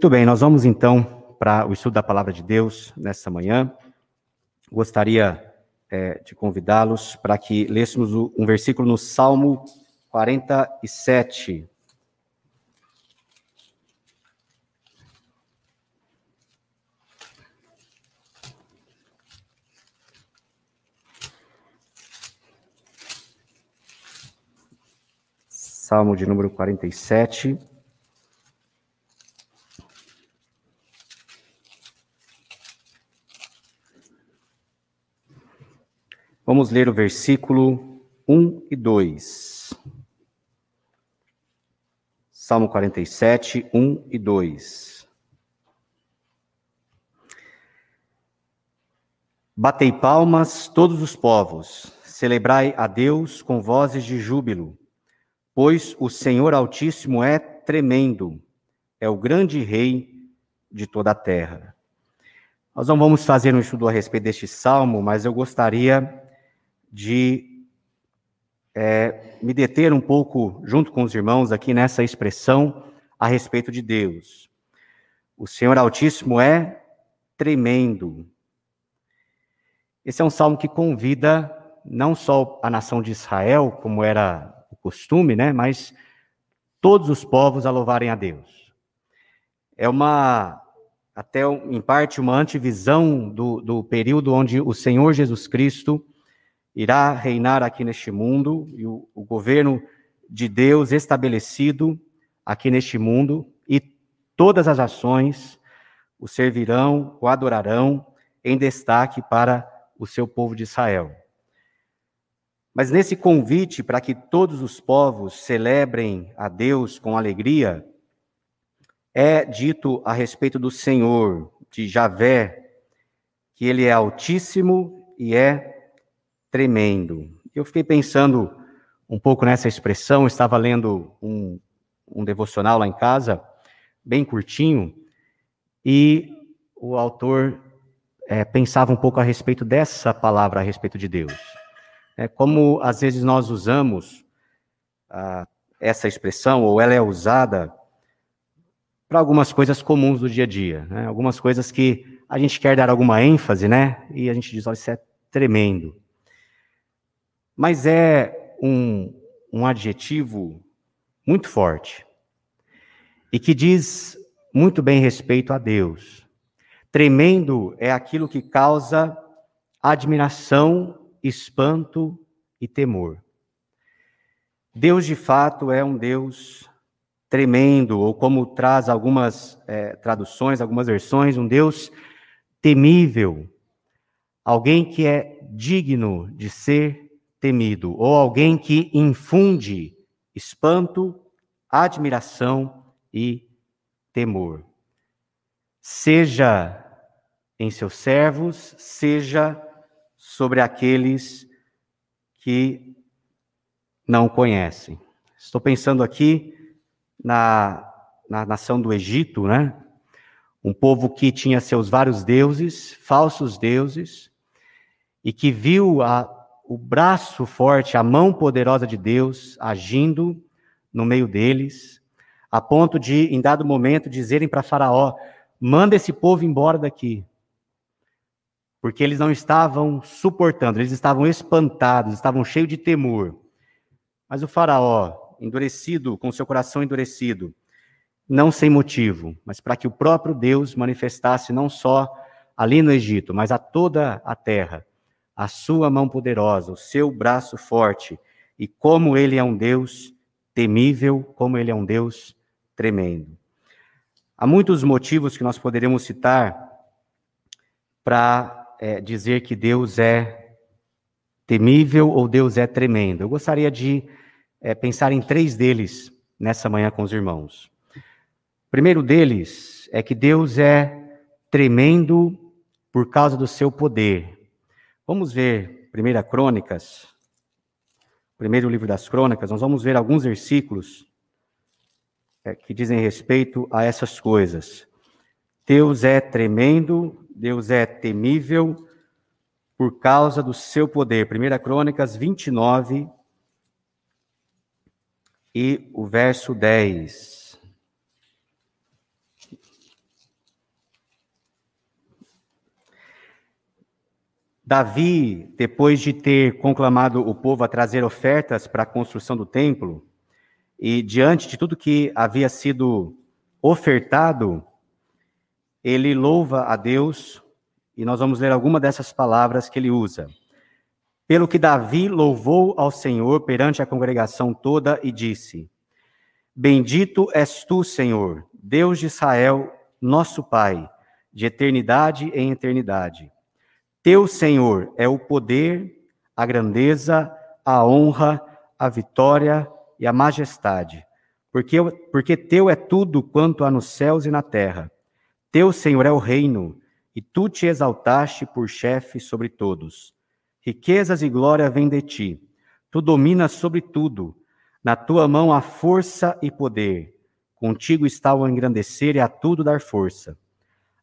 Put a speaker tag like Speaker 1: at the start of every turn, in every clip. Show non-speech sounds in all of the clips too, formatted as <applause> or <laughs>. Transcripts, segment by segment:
Speaker 1: Muito bem, nós vamos então para o estudo da palavra de Deus nessa manhã. Gostaria é, de convidá-los para que lêssemos um versículo no Salmo 47. Salmo de número 47. Vamos ler o versículo 1 e 2. Salmo 47, 1 e 2. Batei palmas todos os povos, celebrai a Deus com vozes de júbilo, pois o Senhor Altíssimo é tremendo, é o grande Rei de toda a terra. Nós não vamos fazer um estudo a respeito deste salmo, mas eu gostaria de é, me deter um pouco, junto com os irmãos, aqui nessa expressão a respeito de Deus. O Senhor Altíssimo é tremendo. Esse é um salmo que convida não só a nação de Israel, como era o costume, né, mas todos os povos a louvarem a Deus. É uma, até em parte, uma antivisão do, do período onde o Senhor Jesus Cristo irá reinar aqui neste mundo e o, o governo de Deus estabelecido aqui neste mundo e todas as ações o servirão, o adorarão em destaque para o seu povo de Israel. Mas nesse convite para que todos os povos celebrem a Deus com alegria, é dito a respeito do Senhor, de Javé, que ele é altíssimo e é tremendo. Eu fiquei pensando um pouco nessa expressão, estava lendo um, um devocional lá em casa, bem curtinho, e o autor é, pensava um pouco a respeito dessa palavra a respeito de Deus. É, como às vezes nós usamos essa expressão, ou ela é usada para algumas coisas comuns do dia a dia, né? algumas coisas que a gente quer dar alguma ênfase, né? E a gente diz, olha, isso é tremendo mas é um, um adjetivo muito forte e que diz muito bem respeito a Deus. Tremendo é aquilo que causa admiração, espanto e temor. Deus, de fato, é um Deus tremendo, ou como traz algumas é, traduções, algumas versões, um Deus temível, alguém que é digno de ser temido, ou alguém que infunde espanto, admiração e temor. Seja em seus servos, seja sobre aqueles que não conhecem. Estou pensando aqui na, na nação do Egito, né? Um povo que tinha seus vários deuses, falsos deuses, e que viu a o braço forte, a mão poderosa de Deus agindo no meio deles, a ponto de, em dado momento, dizerem para Faraó: manda esse povo embora daqui. Porque eles não estavam suportando, eles estavam espantados, estavam cheios de temor. Mas o Faraó, endurecido, com seu coração endurecido, não sem motivo, mas para que o próprio Deus manifestasse não só ali no Egito, mas a toda a terra, a sua mão poderosa, o seu braço forte, e como ele é um Deus temível, como ele é um Deus tremendo. Há muitos motivos que nós poderíamos citar para é, dizer que Deus é temível ou Deus é tremendo. Eu gostaria de é, pensar em três deles nessa manhã com os irmãos. O primeiro deles é que Deus é tremendo por causa do seu poder. Vamos ver 1 Crônicas, primeiro livro das Crônicas, nós vamos ver alguns versículos é, que dizem respeito a essas coisas. Deus é tremendo, Deus é temível por causa do seu poder. 1 Crônicas 29 e o verso 10. Davi, depois de ter conclamado o povo a trazer ofertas para a construção do templo, e diante de tudo que havia sido ofertado, ele louva a Deus, e nós vamos ler alguma dessas palavras que ele usa. Pelo que Davi louvou ao Senhor perante a congregação toda e disse: Bendito és tu, Senhor, Deus de Israel, nosso Pai, de eternidade em eternidade. Teu, Senhor, é o poder, a grandeza, a honra, a vitória e a majestade, porque, porque teu é tudo quanto há nos céus e na terra. Teu, Senhor, é o reino, e tu te exaltaste por chefe sobre todos. Riquezas e glória vêm de ti. Tu dominas sobre tudo. Na tua mão há força e poder. Contigo está o engrandecer e a tudo dar força.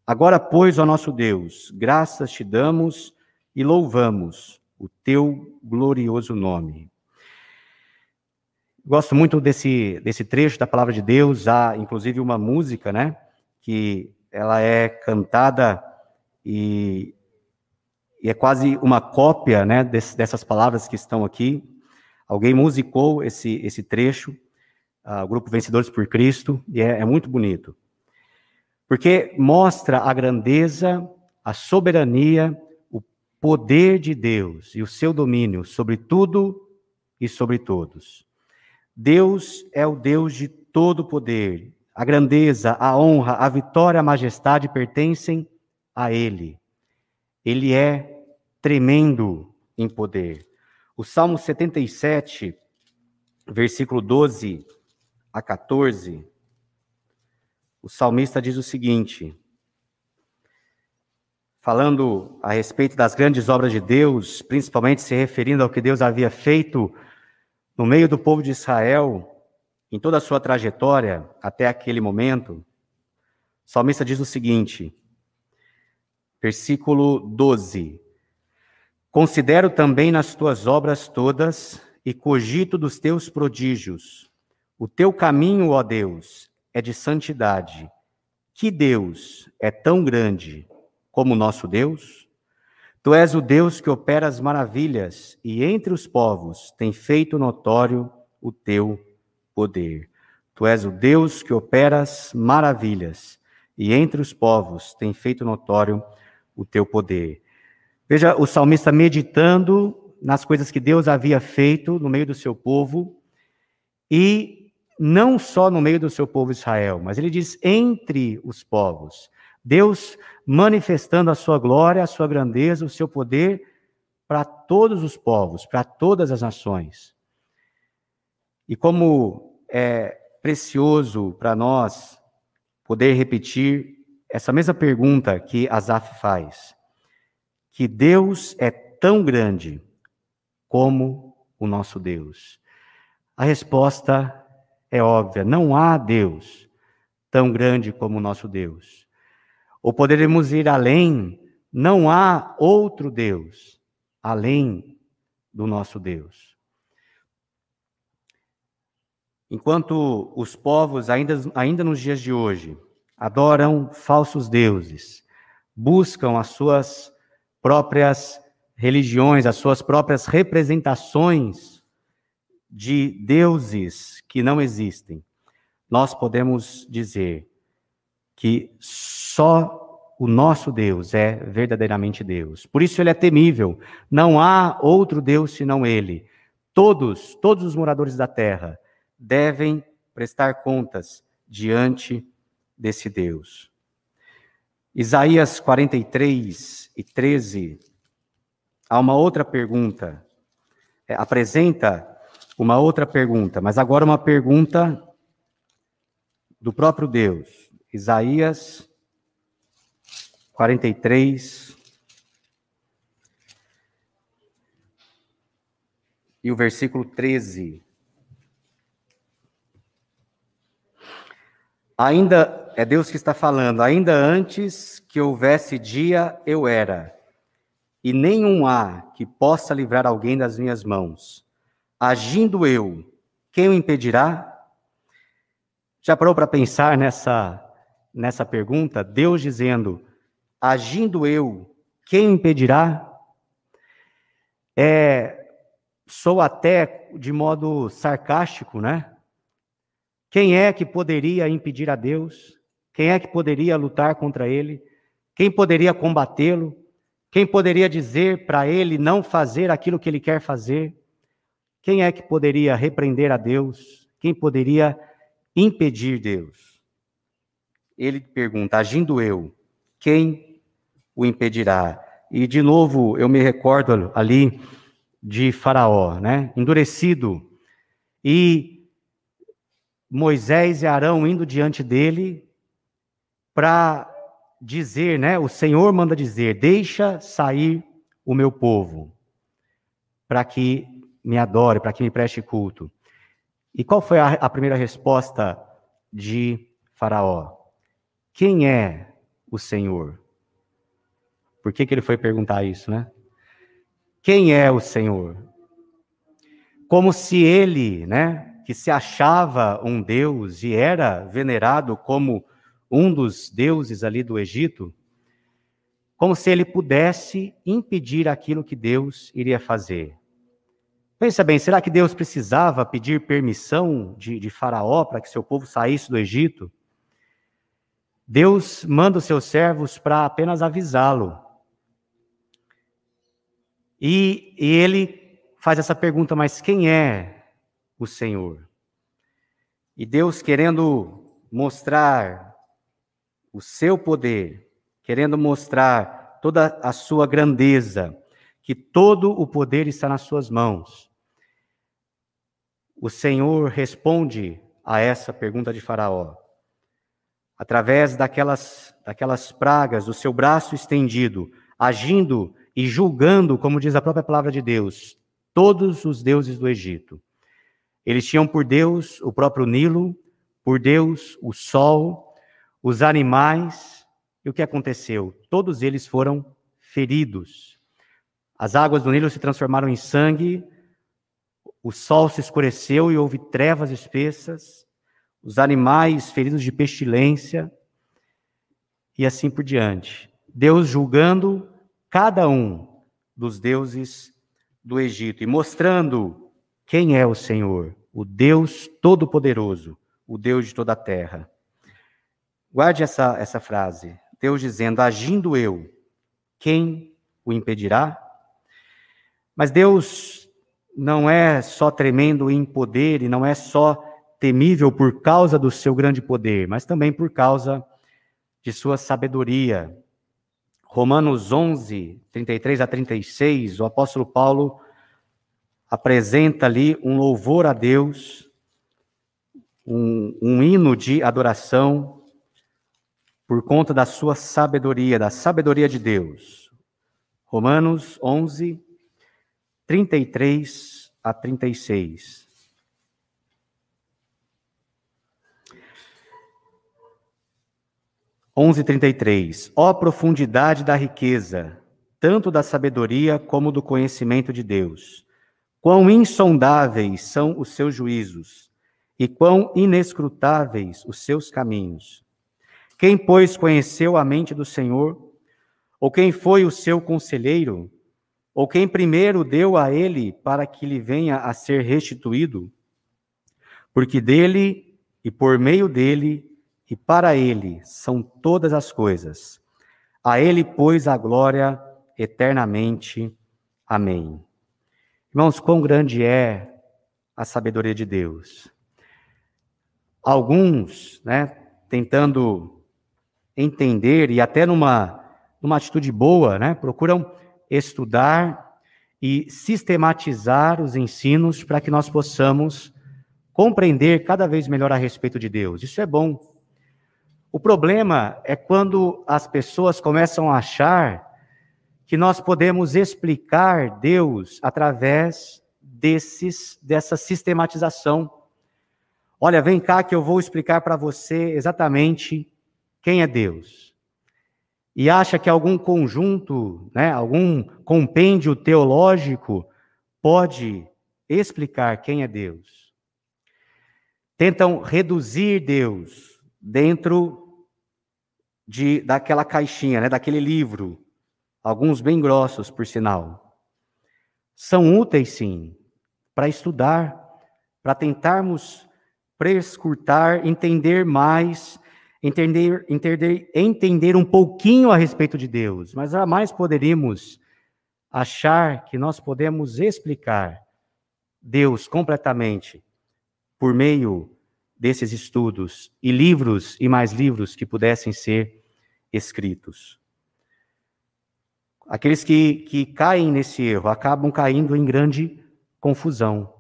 Speaker 1: Agora, pois, ó nosso Deus, graças te damos e louvamos o teu glorioso nome. Gosto muito desse, desse trecho da palavra de Deus, há inclusive uma música, né, que ela é cantada e, e é quase uma cópia, né, dessas palavras que estão aqui. Alguém musicou esse, esse trecho, uh, o grupo Vencedores por Cristo, e é, é muito bonito porque mostra a grandeza, a soberania, o poder de Deus e o seu domínio sobre tudo e sobre todos. Deus é o Deus de todo poder. A grandeza, a honra, a vitória, a majestade pertencem a Ele. Ele é tremendo em poder. O Salmo 77, versículo 12 a 14, o salmista diz o seguinte, falando a respeito das grandes obras de Deus, principalmente se referindo ao que Deus havia feito no meio do povo de Israel, em toda a sua trajetória até aquele momento, o salmista diz o seguinte, versículo 12: Considero também nas tuas obras todas e cogito dos teus prodígios. O teu caminho, ó Deus, é de santidade. Que Deus é tão grande como nosso Deus? Tu és o Deus que opera as maravilhas e entre os povos tem feito notório o teu poder. Tu és o Deus que opera as maravilhas e entre os povos tem feito notório o teu poder. Veja o salmista meditando nas coisas que Deus havia feito no meio do seu povo e não só no meio do seu povo Israel, mas ele diz entre os povos. Deus manifestando a sua glória, a sua grandeza, o seu poder para todos os povos, para todas as nações. E como é precioso para nós poder repetir essa mesma pergunta que Asaf faz: que Deus é tão grande como o nosso Deus? A resposta é óbvia: não há Deus tão grande como o nosso Deus. Ou poderemos ir além: não há outro Deus além do nosso Deus. Enquanto os povos, ainda, ainda nos dias de hoje, adoram falsos deuses, buscam as suas próprias religiões, as suas próprias representações de deuses que não existem, nós podemos dizer que só o nosso Deus é verdadeiramente Deus. Por isso ele é temível. Não há outro Deus senão ele. Todos, todos os moradores da terra devem prestar contas diante desse Deus. Isaías 43 e 13, há uma outra pergunta. É, apresenta uma outra pergunta, mas agora uma pergunta do próprio Deus. Isaías 43 e o versículo 13. Ainda é Deus que está falando, ainda antes que houvesse dia eu era, e nenhum há que possa livrar alguém das minhas mãos. Agindo eu, quem o impedirá? Já parou para pensar nessa, nessa pergunta? Deus dizendo: Agindo eu, quem impedirá? é, sou até de modo sarcástico, né? Quem é que poderia impedir a Deus? Quem é que poderia lutar contra ele? Quem poderia combatê-lo? Quem poderia dizer para ele não fazer aquilo que ele quer fazer? Quem é que poderia repreender a Deus? Quem poderia impedir Deus? Ele pergunta: agindo eu, quem o impedirá? E de novo eu me recordo ali de Faraó, né? Endurecido. E Moisés e Arão indo diante dele para dizer, né? O Senhor manda dizer: Deixa sair o meu povo, para que me adore, para que me preste culto. E qual foi a, a primeira resposta de Faraó? Quem é o Senhor? Por que, que ele foi perguntar isso, né? Quem é o Senhor? Como se ele, né, que se achava um Deus e era venerado como um dos deuses ali do Egito, como se ele pudesse impedir aquilo que Deus iria fazer. Pensa bem, será que Deus precisava pedir permissão de, de Faraó para que seu povo saísse do Egito? Deus manda os seus servos para apenas avisá-lo. E, e ele faz essa pergunta: mas quem é o Senhor? E Deus, querendo mostrar o seu poder, querendo mostrar toda a sua grandeza, que todo o poder está nas suas mãos. O Senhor responde a essa pergunta de Faraó. Através daquelas, daquelas pragas, do seu braço estendido, agindo e julgando, como diz a própria palavra de Deus, todos os deuses do Egito. Eles tinham por Deus o próprio Nilo, por Deus o sol, os animais. E o que aconteceu? Todos eles foram feridos. As águas do Nilo se transformaram em sangue, o sol se escureceu e houve trevas espessas, os animais feridos de pestilência, e assim por diante. Deus julgando cada um dos deuses do Egito e mostrando quem é o Senhor, o Deus Todo-Poderoso, o Deus de toda a terra. Guarde essa, essa frase. Deus dizendo: agindo eu, quem o impedirá? Mas Deus não é só tremendo em poder e não é só temível por causa do seu grande poder, mas também por causa de sua sabedoria. Romanos 11, 33 a 36, o apóstolo Paulo apresenta ali um louvor a Deus, um, um hino de adoração por conta da sua sabedoria, da sabedoria de Deus. Romanos 11, 33 a 36. Onze trinta e três. Ó profundidade da riqueza, tanto da sabedoria como do conhecimento de Deus. Quão insondáveis são os seus juízos, e quão inescrutáveis os seus caminhos. Quem, pois, conheceu a mente do Senhor? Ou quem foi o seu conselheiro? Ou quem primeiro deu a ele para que lhe venha a ser restituído? Porque dele e por meio dele e para ele são todas as coisas. A ele, pois, a glória eternamente. Amém. Irmãos, quão grande é a sabedoria de Deus. Alguns, né, tentando entender e até numa, numa atitude boa, né, procuram estudar e sistematizar os ensinos para que nós possamos compreender cada vez melhor a respeito de Deus. Isso é bom. O problema é quando as pessoas começam a achar que nós podemos explicar Deus através desses dessa sistematização. Olha, vem cá que eu vou explicar para você exatamente quem é Deus e acha que algum conjunto, né, algum compêndio teológico pode explicar quem é Deus. Tentam reduzir Deus dentro de daquela caixinha, né, daquele livro, alguns bem grossos, por sinal. são úteis, sim, para estudar, para tentarmos prescrutar, entender mais, entender, entender, entender um pouquinho a respeito de Deus, mas jamais poderíamos achar que nós podemos explicar Deus completamente por meio desses estudos e livros e mais livros que pudessem ser escritos. Aqueles que, que caem nesse erro acabam caindo em grande confusão,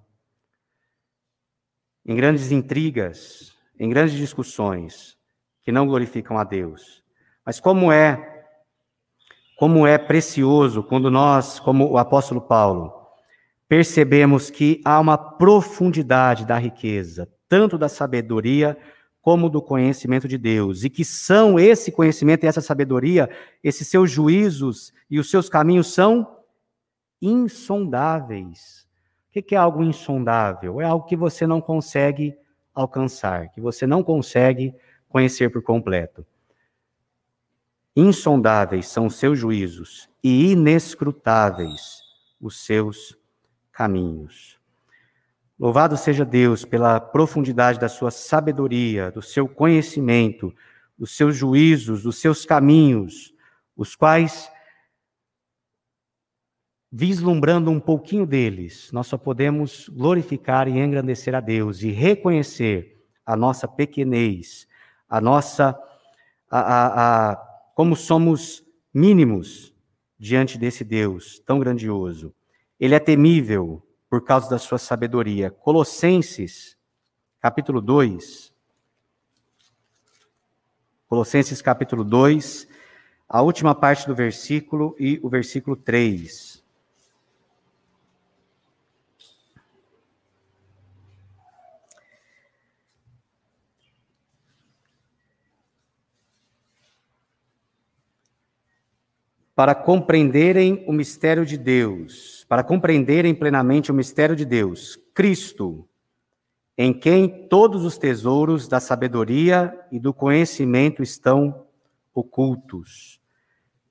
Speaker 1: em grandes intrigas, em grandes discussões que não glorificam a Deus. Mas como é como é precioso quando nós, como o apóstolo Paulo, percebemos que há uma profundidade da riqueza, tanto da sabedoria como do conhecimento de Deus, e que são esse conhecimento e essa sabedoria, esses seus juízos e os seus caminhos são insondáveis. O que é algo insondável? É algo que você não consegue alcançar, que você não consegue conhecer por completo. Insondáveis são os seus juízos e inescrutáveis os seus caminhos. Louvado seja Deus pela profundidade da sua sabedoria, do seu conhecimento, dos seus juízos, dos seus caminhos, os quais, vislumbrando um pouquinho deles, nós só podemos glorificar e engrandecer a Deus e reconhecer a nossa pequenez, a nossa. A, a, a, como somos mínimos diante desse Deus tão grandioso. Ele é temível, por causa da sua sabedoria. Colossenses, capítulo 2. Colossenses, capítulo 2, a última parte do versículo e o versículo 3. Para compreenderem o mistério de Deus, para compreenderem plenamente o mistério de Deus, Cristo, em quem todos os tesouros da sabedoria e do conhecimento estão ocultos.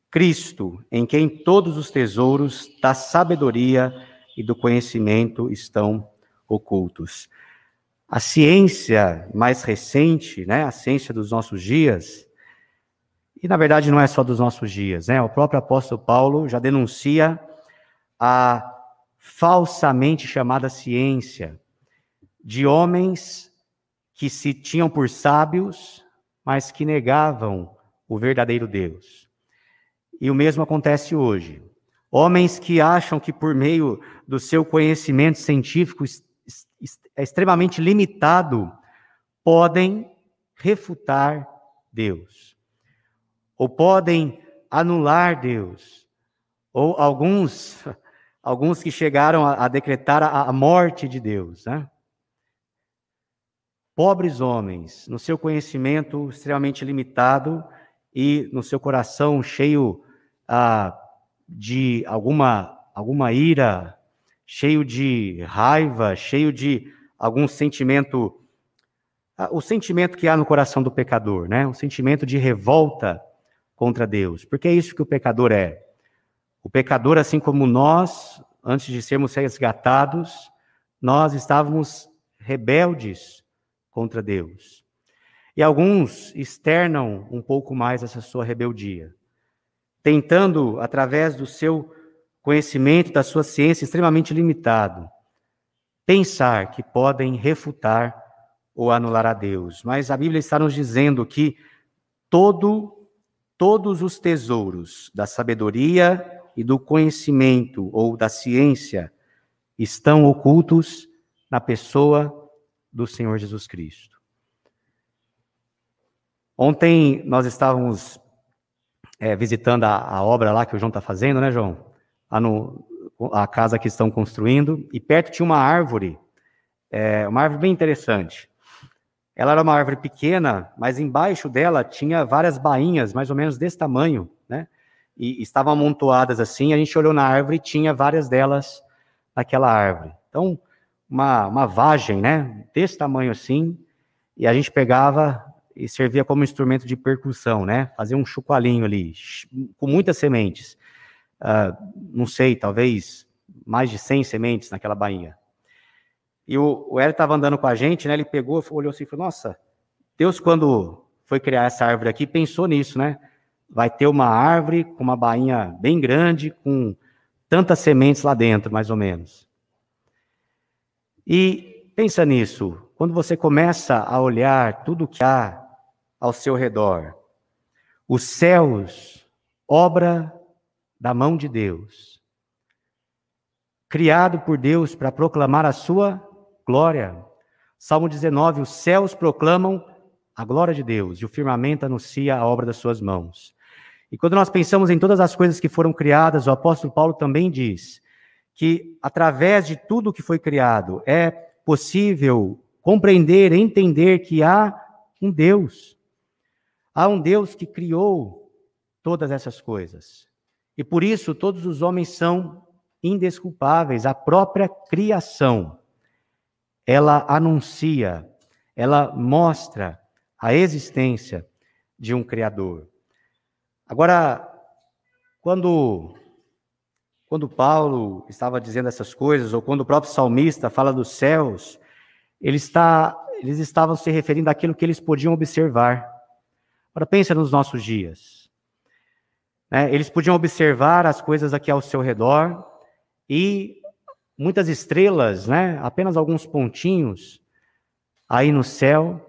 Speaker 1: Cristo, em quem todos os tesouros da sabedoria e do conhecimento estão ocultos. A ciência mais recente, né, a ciência dos nossos dias, e na verdade não é só dos nossos dias, né? O próprio apóstolo Paulo já denuncia a falsamente chamada ciência de homens que se tinham por sábios, mas que negavam o verdadeiro Deus. E o mesmo acontece hoje. Homens que acham que por meio do seu conhecimento científico é extremamente limitado, podem refutar Deus ou podem anular Deus, ou alguns, <laughs> alguns que chegaram a, a decretar a, a, morte de Deus. Né? Pobres homens, no seu conhecimento extremamente limitado e no seu coração cheio ah, de alguma, alguma ira, cheio de raiva, cheio de algum sentimento, ah, o sentimento que há no coração do pecador, né? Um sentimento de revolta contra Deus, porque é isso que o pecador é. O pecador, assim como nós, antes de sermos resgatados, nós estávamos rebeldes contra Deus. E alguns externam um pouco mais essa sua rebeldia, tentando, através do seu conhecimento, da sua ciência extremamente limitado, pensar que podem refutar ou anular a Deus. Mas a Bíblia está nos dizendo que todo todos os tesouros da sabedoria e do conhecimento ou da ciência estão ocultos na pessoa do Senhor Jesus Cristo. Ontem nós estávamos é, visitando a, a, obra lá que o João está fazendo, né, João? Lá no, a casa que estão construindo, e perto tinha uma árvore, é, uma árvore bem interessante. Ela era uma árvore pequena, mas embaixo dela tinha várias bainhas, mais ou menos desse tamanho, né? E estavam amontoadas assim. A gente olhou na árvore e tinha várias delas naquela árvore. Então, uma, uma vagem, né? Desse tamanho assim. E a gente pegava e servia como instrumento de percussão, né? Fazia um chucoalinho ali, com muitas sementes. Uh, não sei, talvez mais de 100 sementes naquela bainha. E o, o Hélio estava andando com a gente, né? Ele pegou, olhou assim e falou: Nossa, Deus, quando foi criar essa árvore aqui, pensou nisso, né? Vai ter uma árvore com uma bainha bem grande, com tantas sementes lá dentro, mais ou menos. E pensa nisso, quando você começa a olhar tudo que há ao seu redor, os céus, obra da mão de Deus, criado por Deus para proclamar a sua glória. Salmo 19: os céus proclamam a glória de Deus e o firmamento anuncia a obra das suas mãos. E quando nós pensamos em todas as coisas que foram criadas, o apóstolo Paulo também diz que através de tudo que foi criado é possível compreender, entender que há um Deus. Há um Deus que criou todas essas coisas. E por isso todos os homens são indesculpáveis. A própria criação, ela anuncia, ela mostra a existência de um Criador. Agora, quando, quando Paulo estava dizendo essas coisas, ou quando o próprio salmista fala dos céus, ele está, eles estavam se referindo àquilo que eles podiam observar. Agora, pensa nos nossos dias. Né? Eles podiam observar as coisas aqui ao seu redor e muitas estrelas, né? apenas alguns pontinhos aí no céu,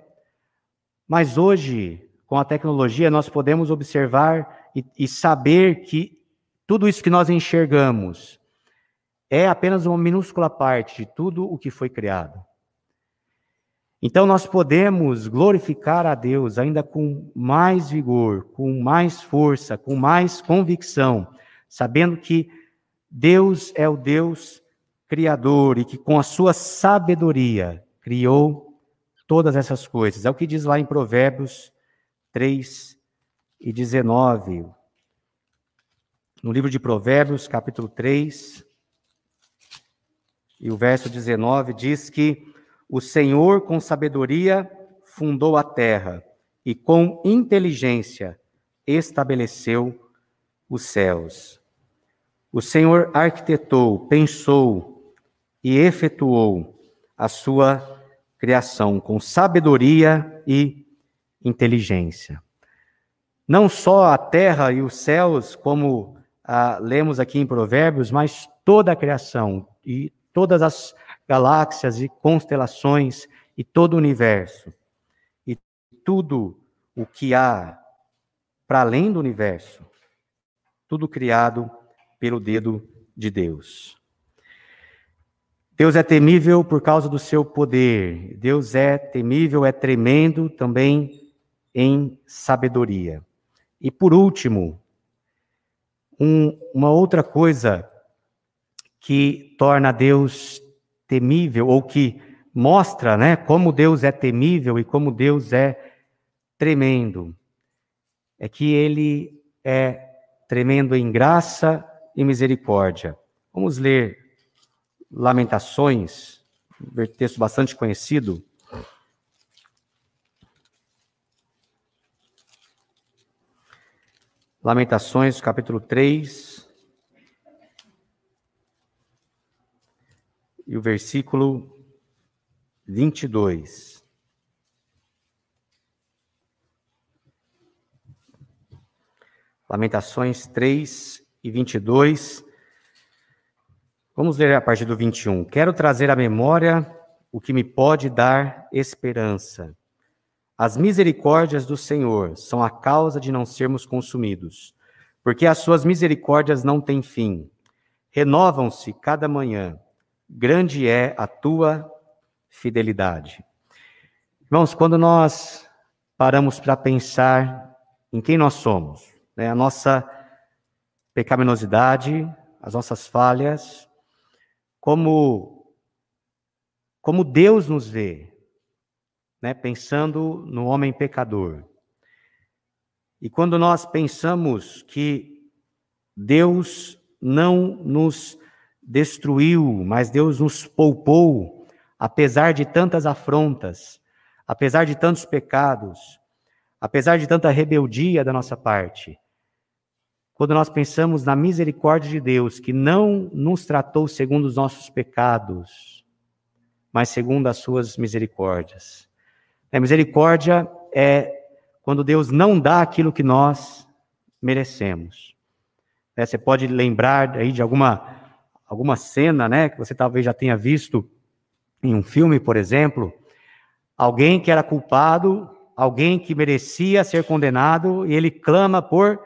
Speaker 1: mas hoje, com a tecnologia, nós podemos observar e, e saber que tudo isso que nós enxergamos é apenas uma minúscula parte de tudo o que foi criado. Então nós podemos glorificar a Deus ainda com mais vigor, com mais força, com mais convicção, sabendo que Deus é o Deus criador e que com a sua sabedoria criou todas essas coisas. É o que diz lá em Provérbios 3 e 19. No livro de Provérbios, capítulo 3, e o verso 19 diz que o Senhor com sabedoria fundou a terra e com inteligência estabeleceu os céus. O Senhor arquitetou, pensou e efetuou a sua criação com sabedoria e inteligência. Não só a terra e os céus, como ah, lemos aqui em Provérbios, mas toda a criação e todas as galáxias e constelações e todo o universo. E tudo o que há para além do universo, tudo criado pelo dedo de Deus. Deus é temível por causa do seu poder. Deus é temível, é tremendo também em sabedoria. E por último, um, uma outra coisa que torna Deus temível, ou que mostra né, como Deus é temível e como Deus é tremendo, é que ele é tremendo em graça e misericórdia. Vamos ler Lamentações, texto bastante conhecido. Lamentações, capítulo 3. E o versículo 22. Lamentações 3 e 22 Vamos ler a partir do 21. Quero trazer à memória o que me pode dar esperança. As misericórdias do Senhor são a causa de não sermos consumidos, porque as suas misericórdias não têm fim. Renovam-se cada manhã. Grande é a tua fidelidade. Irmãos, quando nós paramos para pensar em quem nós somos, né, a nossa pecaminosidade, as nossas falhas, como, como Deus nos vê, né, pensando no homem pecador. E quando nós pensamos que Deus não nos destruiu, mas Deus nos poupou, apesar de tantas afrontas, apesar de tantos pecados, apesar de tanta rebeldia da nossa parte. Quando nós pensamos na misericórdia de Deus, que não nos tratou segundo os nossos pecados, mas segundo as suas misericórdias. A misericórdia é quando Deus não dá aquilo que nós merecemos. É, você pode lembrar aí de alguma, alguma cena, né, que você talvez já tenha visto em um filme, por exemplo, alguém que era culpado, alguém que merecia ser condenado, e ele clama por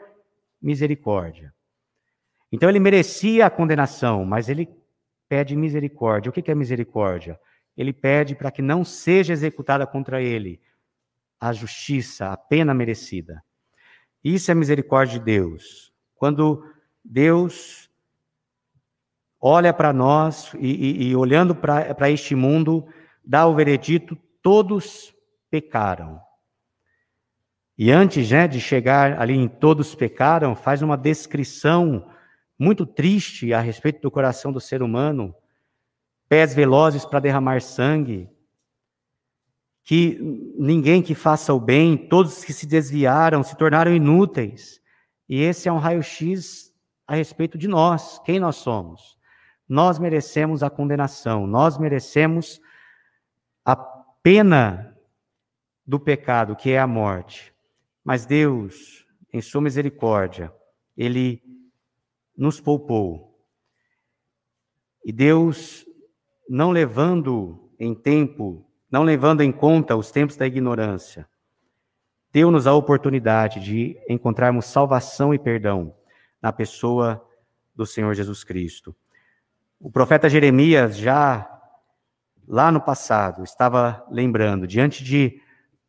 Speaker 1: misericórdia. Então ele merecia a condenação, mas ele pede misericórdia. O que é misericórdia? Ele pede para que não seja executada contra ele a justiça, a pena merecida. Isso é misericórdia de Deus. Quando Deus olha para nós e, e, e olhando para este mundo, dá o veredito: todos pecaram. E antes né, de chegar ali em todos pecaram, faz uma descrição muito triste a respeito do coração do ser humano, pés velozes para derramar sangue, que ninguém que faça o bem, todos que se desviaram se tornaram inúteis. E esse é um raio-x a respeito de nós, quem nós somos. Nós merecemos a condenação, nós merecemos a pena do pecado, que é a morte. Mas Deus, em Sua misericórdia, Ele nos poupou. E Deus, não levando em tempo, não levando em conta os tempos da ignorância, deu-nos a oportunidade de encontrarmos salvação e perdão na pessoa do Senhor Jesus Cristo. O profeta Jeremias, já lá no passado, estava lembrando, diante de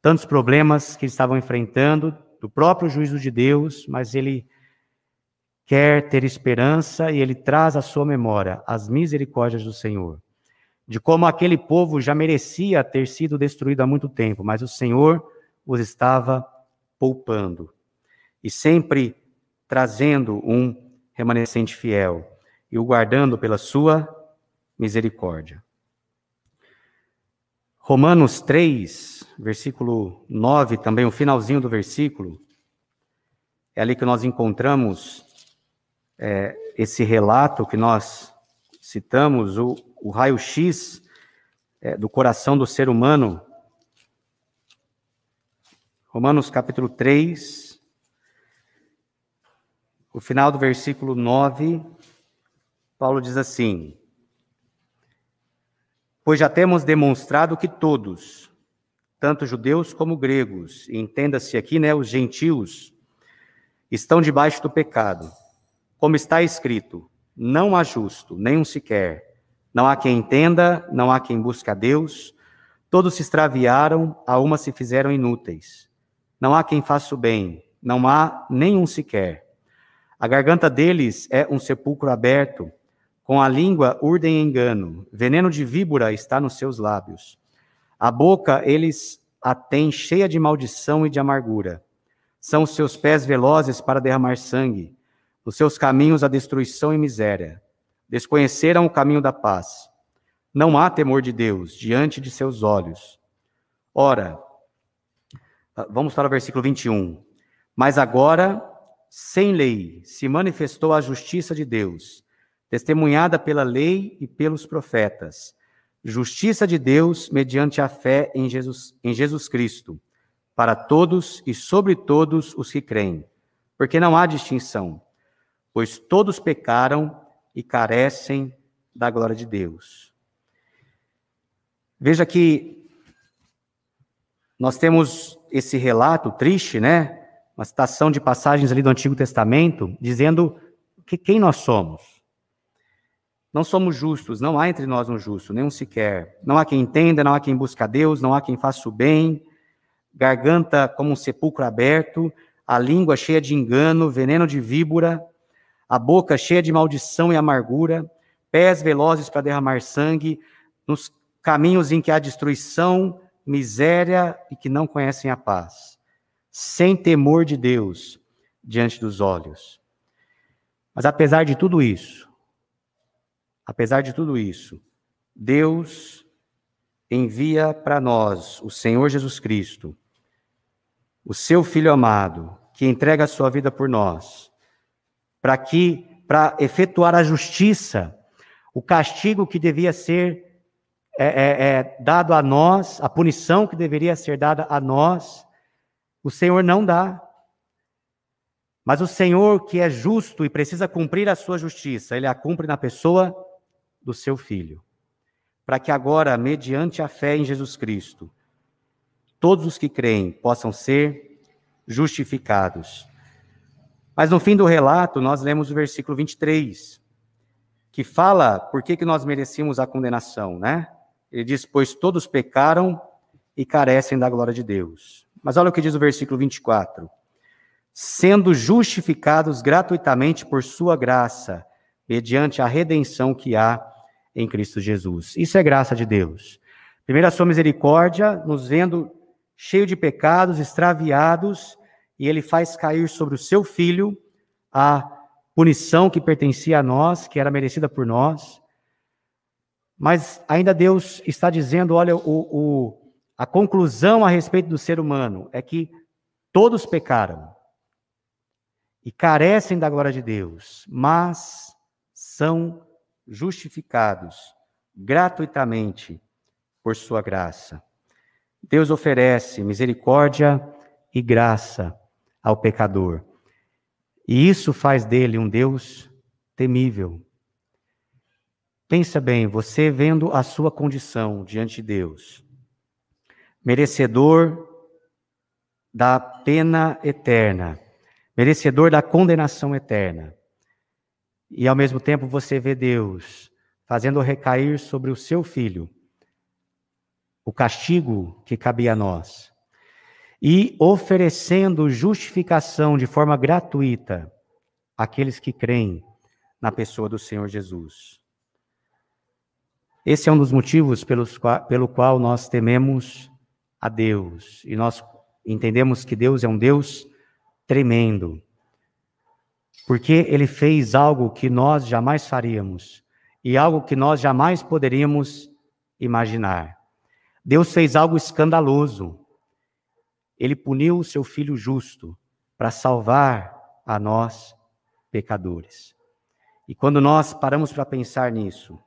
Speaker 1: tantos problemas que eles estavam enfrentando, do próprio juízo de Deus, mas ele quer ter esperança e ele traz à sua memória as misericórdias do Senhor. De como aquele povo já merecia ter sido destruído há muito tempo, mas o Senhor os estava poupando e sempre trazendo um remanescente fiel e o guardando pela sua misericórdia. Romanos 3, versículo 9, também o finalzinho do versículo, é ali que nós encontramos é, esse relato que nós citamos, o, o raio-x é, do coração do ser humano. Romanos capítulo 3, o final do versículo 9, Paulo diz assim: Pois já temos demonstrado que todos, tanto judeus como gregos, entenda-se aqui, né, os gentios, estão debaixo do pecado. Como está escrito: não há justo, nenhum sequer. Não há quem entenda, não há quem busque a Deus. Todos se extraviaram, a uma se fizeram inúteis. Não há quem faça o bem, não há nenhum sequer. A garganta deles é um sepulcro aberto com a língua urdem engano, veneno de víbora está nos seus lábios. A boca eles a têm cheia de maldição e de amargura. São os seus pés velozes para derramar sangue, os seus caminhos a destruição e miséria. Desconheceram o caminho da paz. Não há temor de Deus diante de seus olhos. Ora, vamos para o versículo 21. Mas agora, sem lei, se manifestou a justiça de Deus testemunhada pela lei e pelos profetas, justiça de Deus mediante a fé em Jesus, em Jesus Cristo, para todos e sobre todos os que creem, porque não há distinção, pois todos pecaram e carecem da glória de Deus. Veja que nós temos esse relato triste, né? Uma citação de passagens ali do Antigo Testamento, dizendo que quem nós somos. Não somos justos, não há entre nós um justo, nenhum sequer. Não há quem entenda, não há quem busque a Deus, não há quem faça o bem. Garganta como um sepulcro aberto, a língua cheia de engano, veneno de víbora, a boca cheia de maldição e amargura, pés velozes para derramar sangue, nos caminhos em que há destruição, miséria e que não conhecem a paz, sem temor de Deus diante dos olhos. Mas apesar de tudo isso, Apesar de tudo isso, Deus envia para nós o Senhor Jesus Cristo, o seu Filho amado, que entrega a sua vida por nós, para que para efetuar a justiça, o castigo que devia ser é, é, é, dado a nós, a punição que deveria ser dada a nós, o Senhor não dá. Mas o Senhor, que é justo e precisa cumprir a sua justiça, ele a cumpre na pessoa do seu filho. Para que agora, mediante a fé em Jesus Cristo, todos os que creem possam ser justificados. Mas no fim do relato, nós lemos o versículo 23, que fala por que, que nós merecíamos a condenação, né? Ele diz: Pois todos pecaram e carecem da glória de Deus. Mas olha o que diz o versículo 24: Sendo justificados gratuitamente por Sua graça, mediante a redenção que há em Cristo Jesus. Isso é graça de Deus. Primeiro, a Sua misericórdia, nos vendo cheio de pecados, extraviados, e Ele faz cair sobre o Seu Filho a punição que pertencia a nós, que era merecida por nós. Mas ainda Deus está dizendo: olha, o, o, a conclusão a respeito do ser humano é que todos pecaram e carecem da glória de Deus, mas são justificados gratuitamente por sua graça. Deus oferece misericórdia e graça ao pecador. E isso faz dele um Deus temível. Pensa bem, você vendo a sua condição diante de Deus, merecedor da pena eterna, merecedor da condenação eterna. E ao mesmo tempo você vê Deus fazendo recair sobre o seu filho o castigo que cabia a nós e oferecendo justificação de forma gratuita àqueles que creem na pessoa do Senhor Jesus. Esse é um dos motivos pelos, pelo qual nós tememos a Deus e nós entendemos que Deus é um Deus tremendo, porque Ele fez algo que nós jamais faríamos e algo que nós jamais poderíamos imaginar. Deus fez algo escandaloso. Ele puniu o seu filho justo para salvar a nós, pecadores. E quando nós paramos para pensar nisso,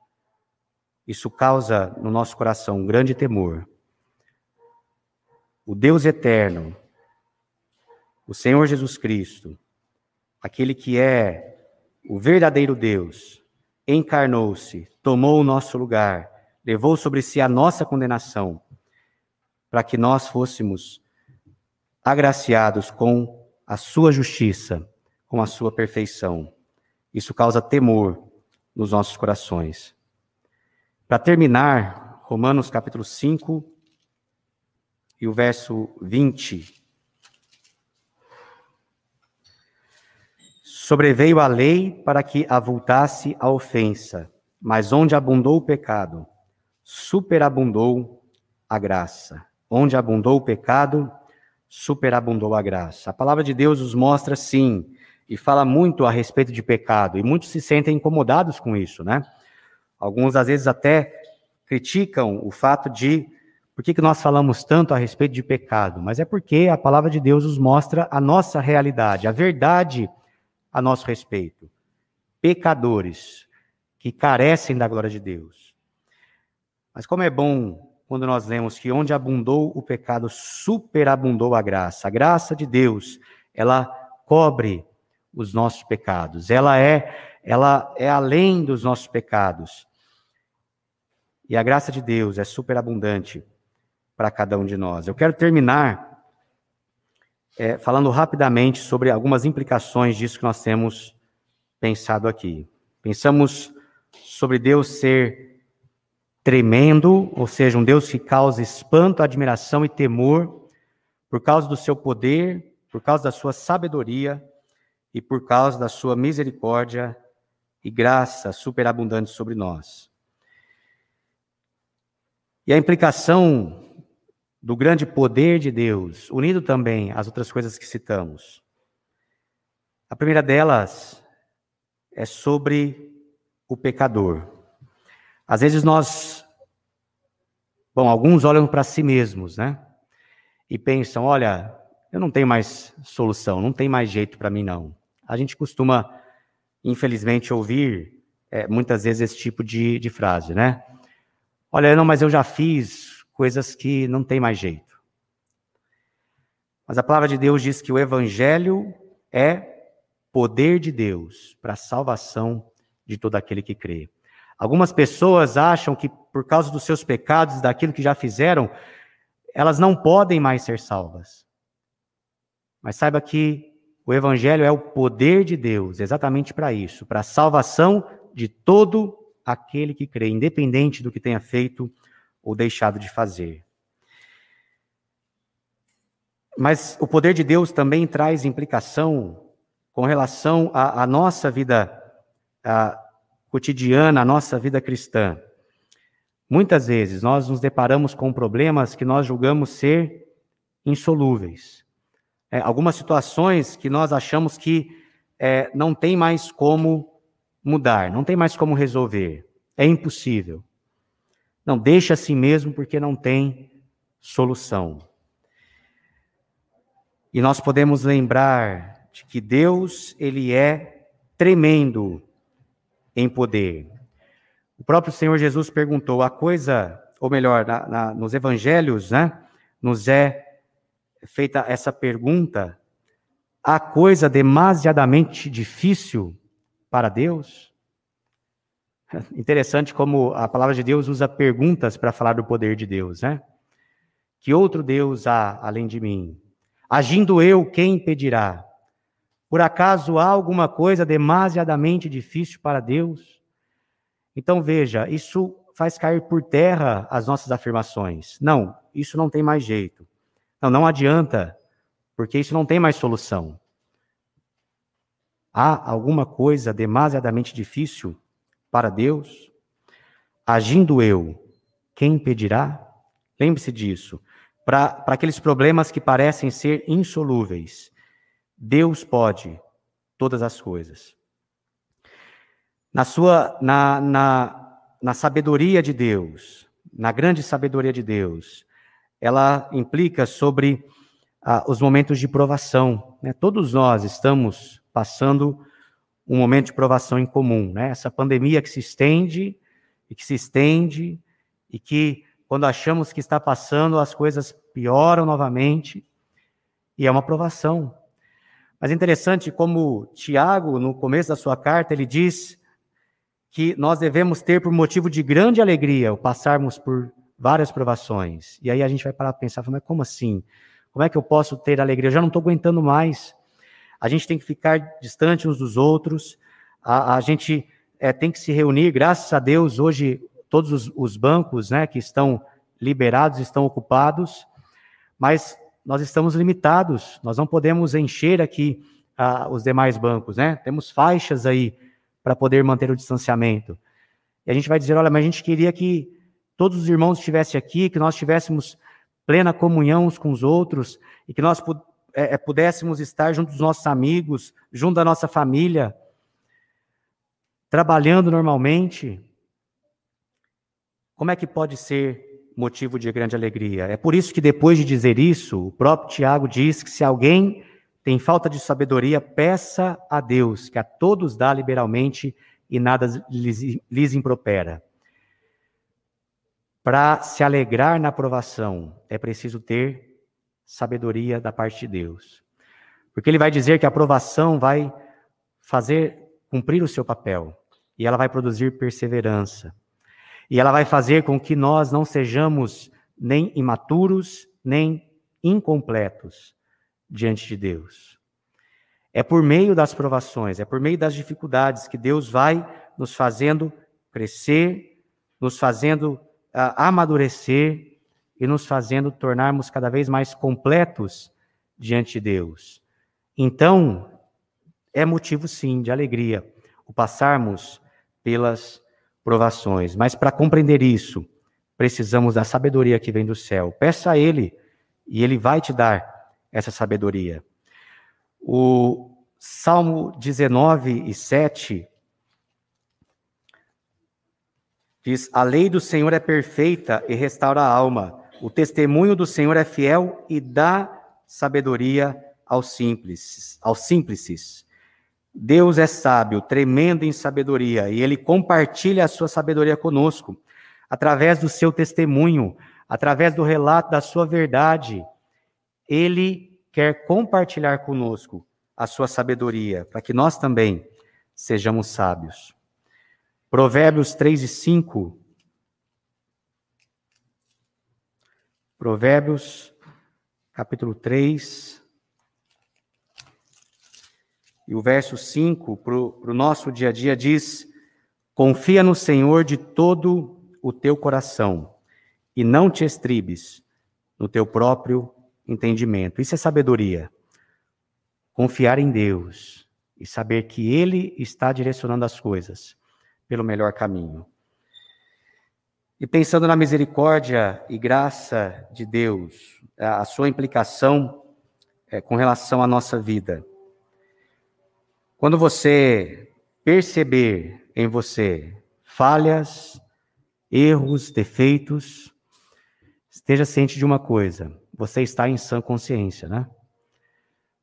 Speaker 1: isso causa no nosso coração um grande temor. O Deus eterno, o Senhor Jesus Cristo, aquele que é o verdadeiro Deus, encarnou-se, tomou o nosso lugar, levou sobre si a nossa condenação, para que nós fôssemos agraciados com a sua justiça, com a sua perfeição. Isso causa temor nos nossos corações. Para terminar, Romanos capítulo 5 e o verso 20. Sobreveio a lei para que avultasse a ofensa, mas onde abundou o pecado, superabundou a graça. Onde abundou o pecado, superabundou a graça. A palavra de Deus nos mostra sim, e fala muito a respeito de pecado, e muitos se sentem incomodados com isso, né? Alguns, às vezes, até criticam o fato de por que, que nós falamos tanto a respeito de pecado, mas é porque a palavra de Deus nos mostra a nossa realidade, a verdade a nosso respeito. Pecadores que carecem da glória de Deus. Mas como é bom quando nós lemos que onde abundou o pecado, superabundou a graça. A graça de Deus, ela cobre os nossos pecados. Ela é ela é além dos nossos pecados. E a graça de Deus é superabundante para cada um de nós. Eu quero terminar é, falando rapidamente sobre algumas implicações disso que nós temos pensado aqui. Pensamos sobre Deus ser tremendo, ou seja, um Deus que causa espanto, admiração e temor por causa do seu poder, por causa da sua sabedoria e por causa da sua misericórdia e graça superabundante sobre nós. E a implicação do grande poder de Deus, unido também às outras coisas que citamos. A primeira delas é sobre o pecador. Às vezes nós, bom, alguns olham para si mesmos, né? E pensam, olha, eu não tenho mais solução, não tem mais jeito para mim não. A gente costuma infelizmente, ouvir é, muitas vezes esse tipo de, de frase, né? Olha, não, mas eu já fiz coisas que não tem mais jeito. Mas a palavra de Deus diz que o evangelho é poder de Deus para a salvação de todo aquele que crê. Algumas pessoas acham que por causa dos seus pecados, daquilo que já fizeram, elas não podem mais ser salvas. Mas saiba que o evangelho é o poder de Deus, exatamente para isso, para a salvação de todo aquele que crê, independente do que tenha feito ou deixado de fazer. Mas o poder de Deus também traz implicação com relação à, à nossa vida à, cotidiana, à nossa vida cristã. Muitas vezes nós nos deparamos com problemas que nós julgamos ser insolúveis. É, algumas situações que nós achamos que é, não tem mais como mudar, não tem mais como resolver, é impossível. Não, deixa assim mesmo porque não tem solução. E nós podemos lembrar de que Deus, ele é tremendo em poder. O próprio Senhor Jesus perguntou: a coisa, ou melhor, na, na, nos evangelhos, né, nos é feita essa pergunta: a coisa demasiadamente difícil para Deus? <laughs> Interessante como a palavra de Deus usa perguntas para falar do poder de Deus, né? Que outro Deus há além de mim? Agindo eu, quem impedirá? Por acaso há alguma coisa demasiadamente difícil para Deus? Então veja, isso faz cair por terra as nossas afirmações. Não, isso não tem mais jeito. Não, não adianta, porque isso não tem mais solução. Há alguma coisa demasiadamente difícil para Deus? Agindo eu, quem impedirá? Lembre-se disso. Para aqueles problemas que parecem ser insolúveis, Deus pode todas as coisas. Na sua na, na, na sabedoria de Deus, na grande sabedoria de Deus, ela implica sobre ah, os momentos de provação. Né? Todos nós estamos passando um momento de provação em comum, né? Essa pandemia que se estende e que se estende e que quando achamos que está passando as coisas pioram novamente e é uma provação. Mas é interessante como Tiago, no começo da sua carta, ele diz que nós devemos ter por motivo de grande alegria o passarmos por várias provações. E aí a gente vai parar para pensar, mas como assim? Como é que eu posso ter alegria? Eu já não estou aguentando mais. A gente tem que ficar distante uns dos outros. A, a gente é, tem que se reunir. Graças a Deus, hoje todos os, os bancos, né, que estão liberados estão ocupados. Mas nós estamos limitados, nós não podemos encher aqui os demais bancos, né? Temos faixas aí para poder manter o distanciamento. E a gente vai dizer, olha, mas a gente queria que todos os irmãos estivessem aqui, que nós tivéssemos plena comunhão uns com os outros e que nós é, é, pudéssemos estar junto dos nossos amigos, junto da nossa família, trabalhando normalmente. Como é que pode ser motivo de grande alegria. É por isso que depois de dizer isso, o próprio Tiago diz que se alguém tem falta de sabedoria, peça a Deus, que a todos dá liberalmente e nada lhes, lhes impropera. Para se alegrar na aprovação, é preciso ter sabedoria da parte de Deus. Porque ele vai dizer que a aprovação vai fazer cumprir o seu papel e ela vai produzir perseverança. E ela vai fazer com que nós não sejamos nem imaturos, nem incompletos diante de Deus. É por meio das provações, é por meio das dificuldades que Deus vai nos fazendo crescer, nos fazendo uh, amadurecer e nos fazendo tornarmos cada vez mais completos diante de Deus. Então, é motivo sim de alegria o passarmos pelas provações. Mas para compreender isso, precisamos da sabedoria que vem do céu. Peça a Ele e Ele vai te dar essa sabedoria. O Salmo 19 e 7 diz: A lei do Senhor é perfeita e restaura a alma. O testemunho do Senhor é fiel e dá sabedoria aos simples, aos simples. Deus é sábio, tremendo em sabedoria, e ele compartilha a sua sabedoria conosco, através do seu testemunho, através do relato da sua verdade. Ele quer compartilhar conosco a sua sabedoria, para que nós também sejamos sábios. Provérbios 3 e 5. Provérbios, capítulo 3. E o verso 5, para o nosso dia a dia, diz: Confia no Senhor de todo o teu coração e não te estribes no teu próprio entendimento. Isso é sabedoria. Confiar em Deus e saber que Ele está direcionando as coisas pelo melhor caminho. E pensando na misericórdia e graça de Deus, a sua implicação é, com relação à nossa vida. Quando você perceber em você falhas, erros, defeitos, esteja ciente de uma coisa: você está em sã consciência, né?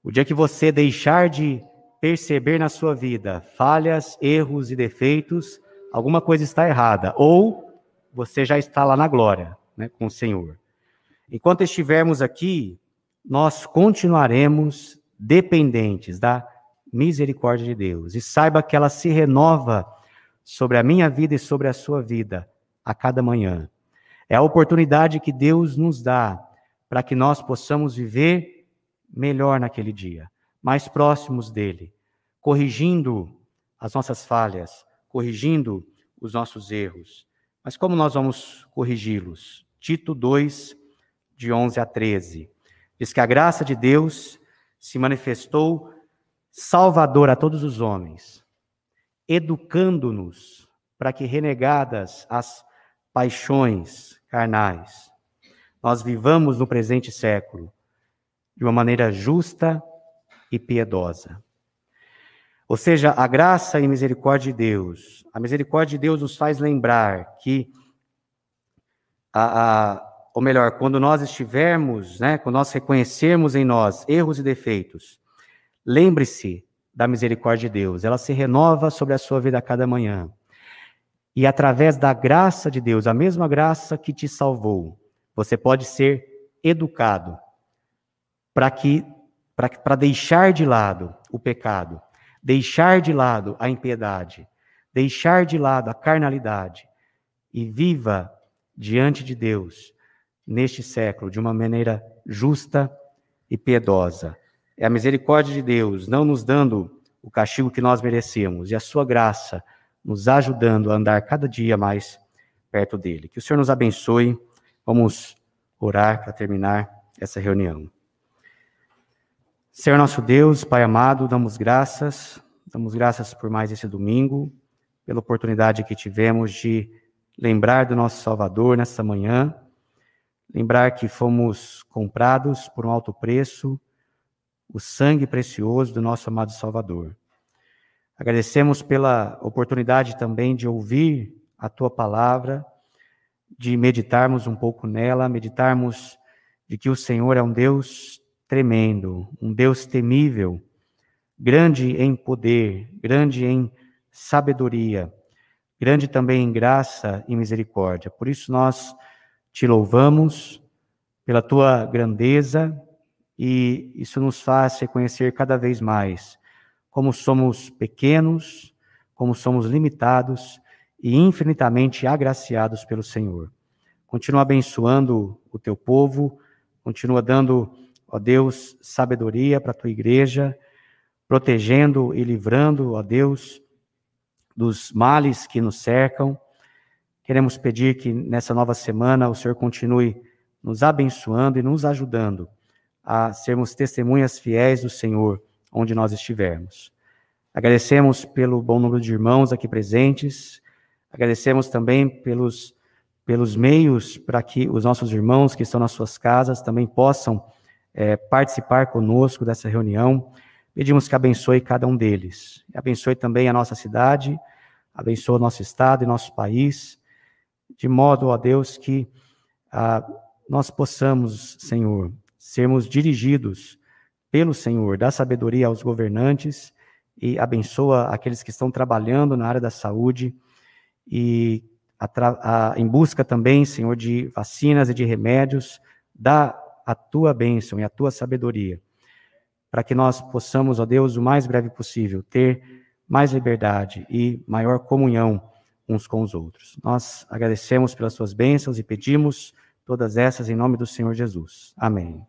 Speaker 1: O dia que você deixar de perceber na sua vida falhas, erros e defeitos, alguma coisa está errada. Ou você já está lá na glória, né, com o Senhor. Enquanto estivermos aqui, nós continuaremos dependentes da misericórdia de Deus. E saiba que ela se renova sobre a minha vida e sobre a sua vida a cada manhã. É a oportunidade que Deus nos dá para que nós possamos viver melhor naquele dia, mais próximos dele, corrigindo as nossas falhas, corrigindo os nossos erros. Mas como nós vamos corrigi-los? Tito 2, de 11 a 13. Diz que a graça de Deus se manifestou salvador a todos os homens, educando-nos para que, renegadas as paixões carnais, nós vivamos no presente século de uma maneira justa e piedosa. Ou seja, a graça e misericórdia de Deus, a misericórdia de Deus nos faz lembrar que, a, a, ou melhor, quando nós estivermos, né, quando nós reconhecermos em nós erros e defeitos, lembre-se da misericórdia de Deus, ela se renova sobre a sua vida a cada manhã. E através da graça de Deus, a mesma graça que te salvou, você pode ser educado para que para deixar de lado o pecado, deixar de lado a impiedade, deixar de lado a carnalidade e viva diante de Deus neste século de uma maneira justa e piedosa. É a misericórdia de Deus não nos dando o castigo que nós merecemos e a sua graça nos ajudando a andar cada dia mais perto dele. Que o Senhor nos abençoe. Vamos orar para terminar essa reunião. Senhor nosso Deus, Pai amado, damos graças, damos graças por mais esse domingo, pela oportunidade que tivemos de lembrar do nosso Salvador nessa manhã, lembrar que fomos comprados por um alto preço, o sangue precioso do nosso amado Salvador. Agradecemos pela oportunidade também de ouvir a tua palavra, de meditarmos um pouco nela, meditarmos de que o Senhor é um Deus tremendo, um Deus temível, grande em poder, grande em sabedoria, grande também em graça e misericórdia. Por isso nós te louvamos pela tua grandeza e isso nos faz reconhecer cada vez mais como somos pequenos, como somos limitados e infinitamente agraciados pelo Senhor. Continua abençoando o teu povo, continua dando ó Deus, sabedoria para a tua igreja, protegendo e livrando, ó Deus, dos males que nos cercam. Queremos pedir que nessa nova semana o Senhor continue nos abençoando e nos ajudando a sermos testemunhas fiéis do Senhor onde nós estivermos. Agradecemos pelo bom número de irmãos aqui presentes, agradecemos também pelos, pelos meios para que os nossos irmãos que estão nas suas casas também possam é, participar conosco dessa reunião. Pedimos que abençoe cada um deles. Abençoe também a nossa cidade, abençoe nosso estado e nosso país, de modo, ó Deus, que ah, nós possamos, Senhor, sermos dirigidos pelo Senhor, dar sabedoria aos governantes e abençoa aqueles que estão trabalhando na área da saúde e a, a, em busca também, Senhor, de vacinas e de remédios, dá a tua bênção e a tua sabedoria, para que nós possamos, ó Deus, o mais breve possível, ter mais liberdade e maior comunhão uns com os outros. Nós agradecemos pelas suas bênçãos e pedimos todas essas em nome do Senhor Jesus. Amém.